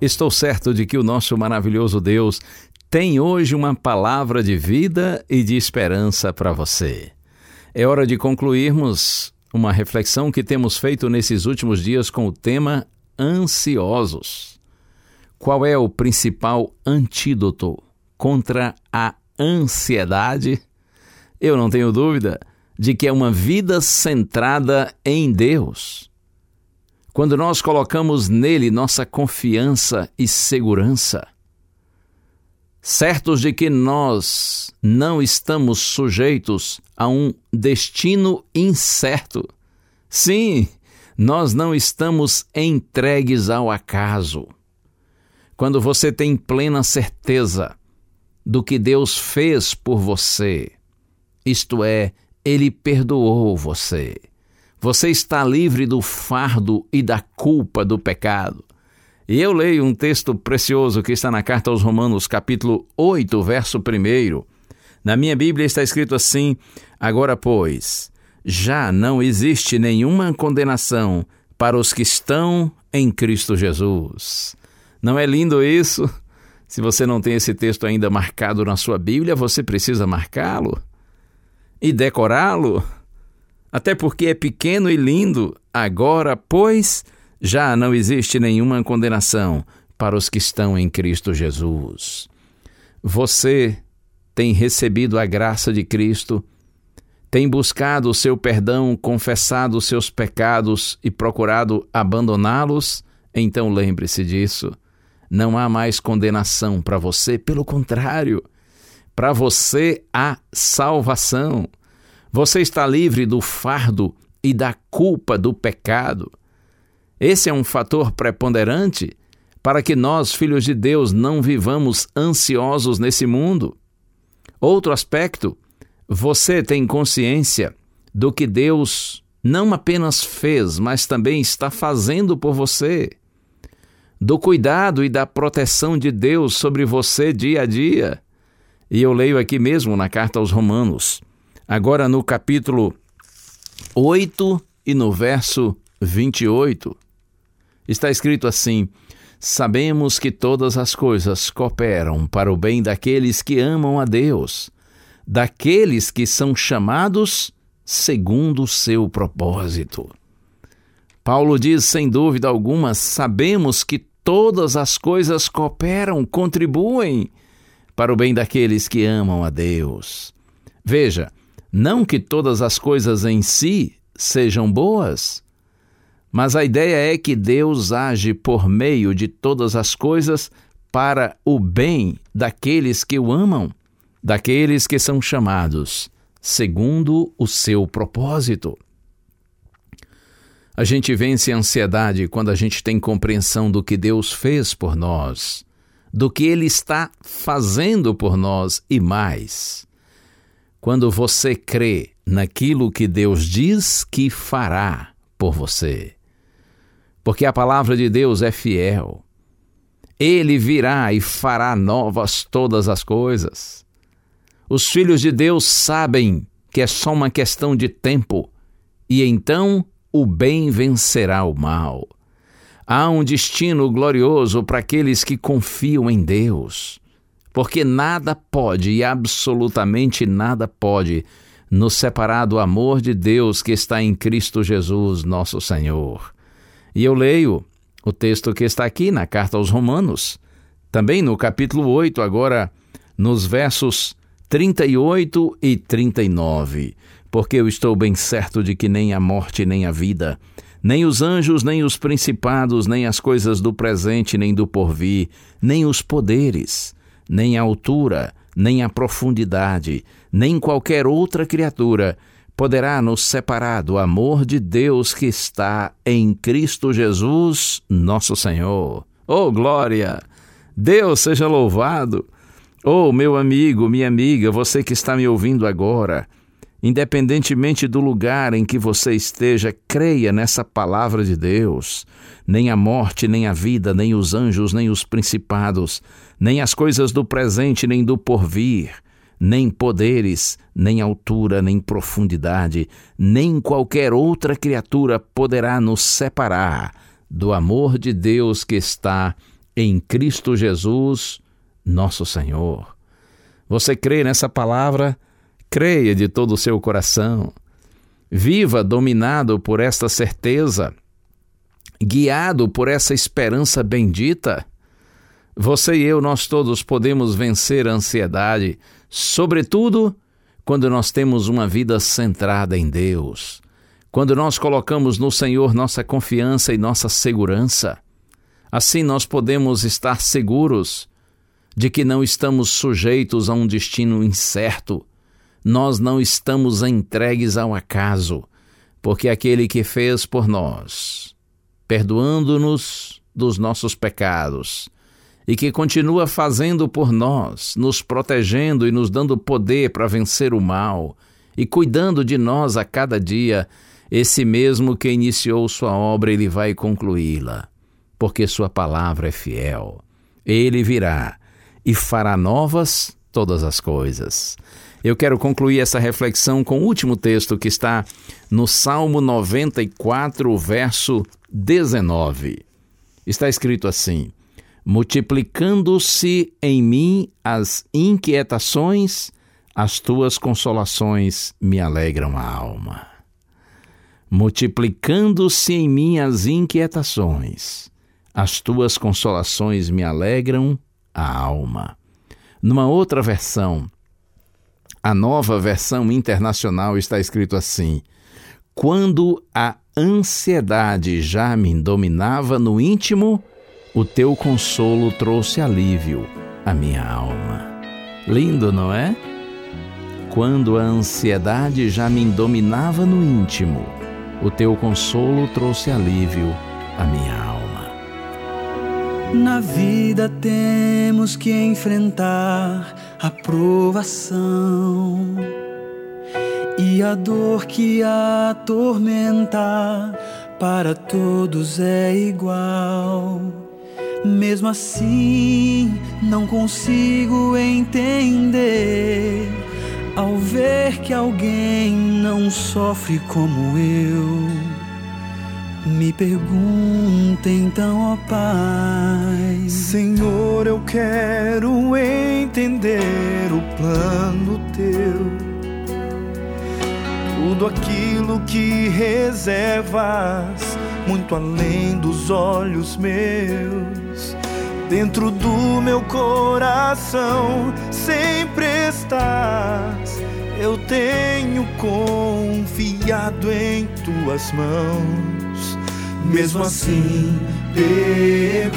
Estou certo de que o nosso maravilhoso Deus tem hoje uma palavra de vida e de esperança para você. É hora de concluirmos uma reflexão que temos feito nesses últimos dias com o tema ansiosos. Qual é o principal antídoto contra a ansiedade? Eu não tenho dúvida de que é uma vida centrada em Deus. Quando nós colocamos nele nossa confiança e segurança, certos de que nós não estamos sujeitos a um destino incerto. Sim, nós não estamos entregues ao acaso. Quando você tem plena certeza do que Deus fez por você, isto é, Ele perdoou você. Você está livre do fardo e da culpa do pecado. E eu leio um texto precioso que está na carta aos Romanos, capítulo 8, verso 1. Na minha Bíblia está escrito assim: Agora, pois, já não existe nenhuma condenação para os que estão em Cristo Jesus. Não é lindo isso? Se você não tem esse texto ainda marcado na sua Bíblia, você precisa marcá-lo e decorá-lo. Até porque é pequeno e lindo. Agora, pois, já não existe nenhuma condenação para os que estão em Cristo Jesus. Você tem recebido a graça de Cristo, tem buscado o seu perdão, confessado os seus pecados e procurado abandoná-los? Então lembre-se disso. Não há mais condenação para você, pelo contrário, para você há salvação. Você está livre do fardo e da culpa do pecado. Esse é um fator preponderante para que nós, filhos de Deus, não vivamos ansiosos nesse mundo. Outro aspecto, você tem consciência do que Deus não apenas fez, mas também está fazendo por você. Do cuidado e da proteção de Deus sobre você dia a dia. E eu leio aqui mesmo na carta aos Romanos, agora no capítulo 8 e no verso 28. Está escrito assim: Sabemos que todas as coisas cooperam para o bem daqueles que amam a Deus, daqueles que são chamados segundo o seu propósito. Paulo diz, sem dúvida alguma, sabemos que todas as coisas cooperam, contribuem para o bem daqueles que amam a Deus. Veja, não que todas as coisas em si sejam boas, mas a ideia é que Deus age por meio de todas as coisas para o bem daqueles que o amam, daqueles que são chamados segundo o seu propósito. A gente vence a ansiedade quando a gente tem compreensão do que Deus fez por nós, do que Ele está fazendo por nós e mais. Quando você crê naquilo que Deus diz que fará por você. Porque a palavra de Deus é fiel. Ele virá e fará novas todas as coisas. Os filhos de Deus sabem que é só uma questão de tempo e então o bem vencerá o mal. Há um destino glorioso para aqueles que confiam em Deus, porque nada pode e absolutamente nada pode nos separar do amor de Deus que está em Cristo Jesus, nosso Senhor. E eu leio o texto que está aqui na carta aos Romanos, também no capítulo 8, agora nos versos 38 e 39. Porque eu estou bem certo de que nem a morte, nem a vida, nem os anjos, nem os principados, nem as coisas do presente, nem do porvir, nem os poderes, nem a altura, nem a profundidade, nem qualquer outra criatura poderá nos separar do amor de Deus que está em Cristo Jesus, nosso Senhor. Oh, glória! Deus seja louvado! Oh, meu amigo, minha amiga, você que está me ouvindo agora, independentemente do lugar em que você esteja, creia nessa palavra de Deus. Nem a morte, nem a vida, nem os anjos, nem os principados, nem as coisas do presente, nem do porvir, nem poderes, nem altura, nem profundidade, nem qualquer outra criatura poderá nos separar do amor de Deus que está em Cristo Jesus nosso Senhor. Você crê nessa palavra? Creia de todo o seu coração. Viva dominado por esta certeza, guiado por essa esperança bendita. Você e eu, nós todos podemos vencer a ansiedade, sobretudo quando nós temos uma vida centrada em Deus, quando nós colocamos no Senhor nossa confiança e nossa segurança. Assim nós podemos estar seguros de que não estamos sujeitos a um destino incerto. Nós não estamos entregues ao acaso, porque aquele que fez por nós, perdoando-nos dos nossos pecados, e que continua fazendo por nós, nos protegendo e nos dando poder para vencer o mal, e cuidando de nós a cada dia, esse mesmo que iniciou sua obra, ele vai concluí-la, porque sua palavra é fiel. Ele virá e fará novas todas as coisas. Eu quero concluir essa reflexão com o último texto que está no Salmo 94, verso 19. Está escrito assim: Multiplicando-se em mim as inquietações, as tuas consolações me alegram a alma. Multiplicando-se em mim as inquietações, as tuas consolações me alegram a alma. Numa outra versão, a nova versão internacional está escrito assim: Quando a ansiedade já me dominava no íntimo, o teu consolo trouxe alívio à minha alma. Lindo, não é? Quando a ansiedade já me dominava no íntimo, o teu consolo trouxe alívio à minha alma. Na vida temos que enfrentar a provação e a dor que atormenta para todos é igual. Mesmo assim, não consigo entender ao ver que alguém não sofre como eu me pergunta então, ó Pai. Senhor, eu quero entender o plano teu. Tudo aquilo que reservas, muito além dos olhos meus. Dentro do meu coração sempre estás. Eu tenho confiado em tuas mãos mesmo assim, pergunto,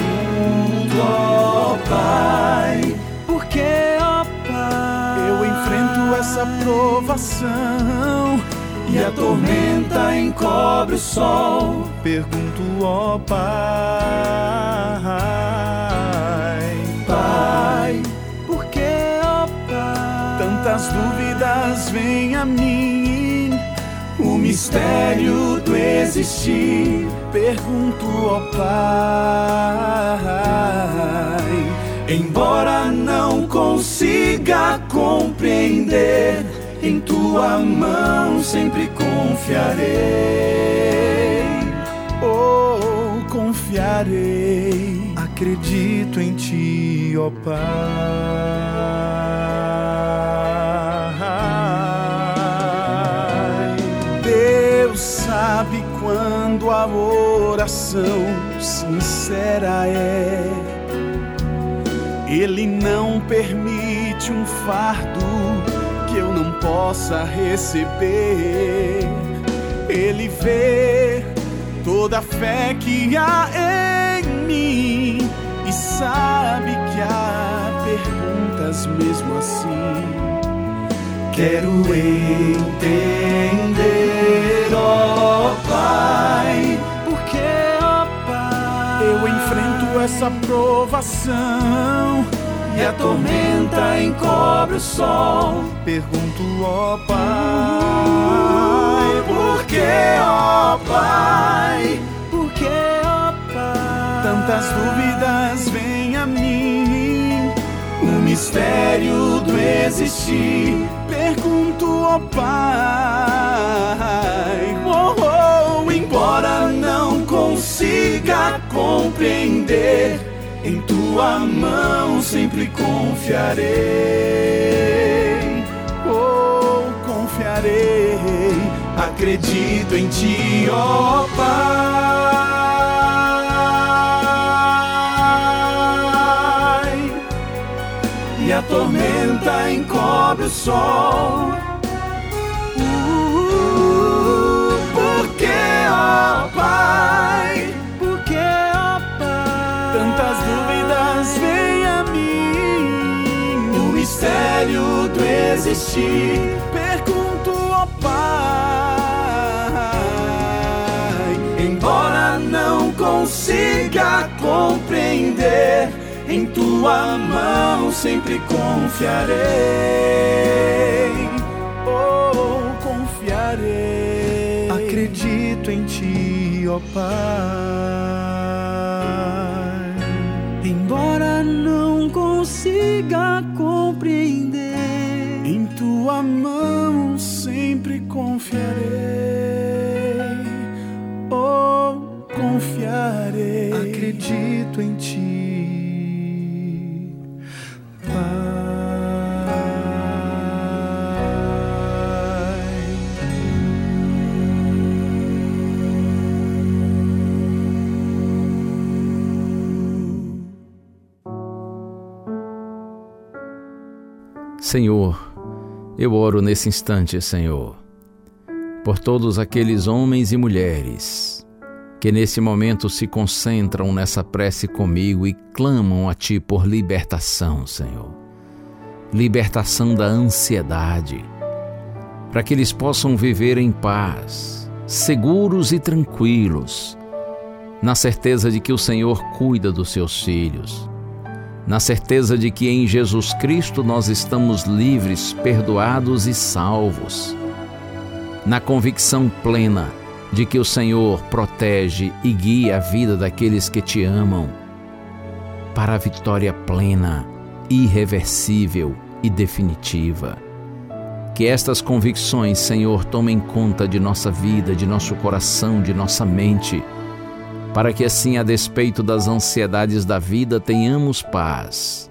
ó Pai, por que, ó Pai, eu enfrento essa provação e a tormenta encobre o sol? Pergunto, ó Pai, Pai, por que, ó Pai, tantas dúvidas vêm a mim? Mistério do existir Pergunto ao Pai, Embora não consiga compreender, em tua mão sempre confiarei. Oh, confiarei, acredito em ti, ó Pai. Oração sincera é. Ele não permite um fardo que eu não possa receber. Ele vê toda a fé que há em mim e sabe que há perguntas mesmo assim. Quero entender, ó oh Pai, porque, ó oh Pai, eu enfrento essa provação e a tormenta encobre o sol. Pergunto, ó Pai, por que, ó Pai? Por que, ó Pai? Tantas dúvidas vêm a mim. O mistério do existir. Pergunto, ó Pai, oh, oh, embora não consiga compreender em tua mão sempre confiarei. Oh, confiarei. Acredito em ti, ó oh Pai. E a tormenta encobre o sol. Uh, porque, ó oh Pai tantas dúvidas vêm a mim. O mistério do existir. Pergunto ao Pai. Embora não consiga compreender, em tua mão sempre confiarei. Oh, confiarei. Acredito em ti, ó oh Pai. Embora não consiga compreender, em tua mão sempre confiarei. Oh, confiarei. Acredito em ti, Senhor, eu oro nesse instante, Senhor, por todos aqueles homens e mulheres que nesse momento se concentram nessa prece comigo e clamam a Ti por libertação, Senhor. Libertação da ansiedade, para que eles possam viver em paz, seguros e tranquilos, na certeza de que o Senhor cuida dos seus filhos na certeza de que em Jesus Cristo nós estamos livres, perdoados e salvos, na convicção plena de que o Senhor protege e guia a vida daqueles que te amam para a vitória plena, irreversível e definitiva. Que estas convicções, Senhor, tomem conta de nossa vida, de nosso coração, de nossa mente para que assim, a despeito das ansiedades da vida, tenhamos paz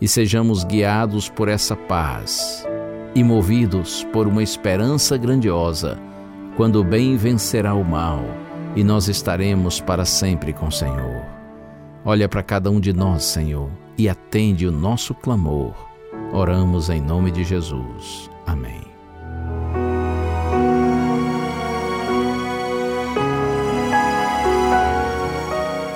e sejamos guiados por essa paz e movidos por uma esperança grandiosa, quando o bem vencerá o mal e nós estaremos para sempre com o Senhor. Olha para cada um de nós, Senhor, e atende o nosso clamor. Oramos em nome de Jesus. Amém.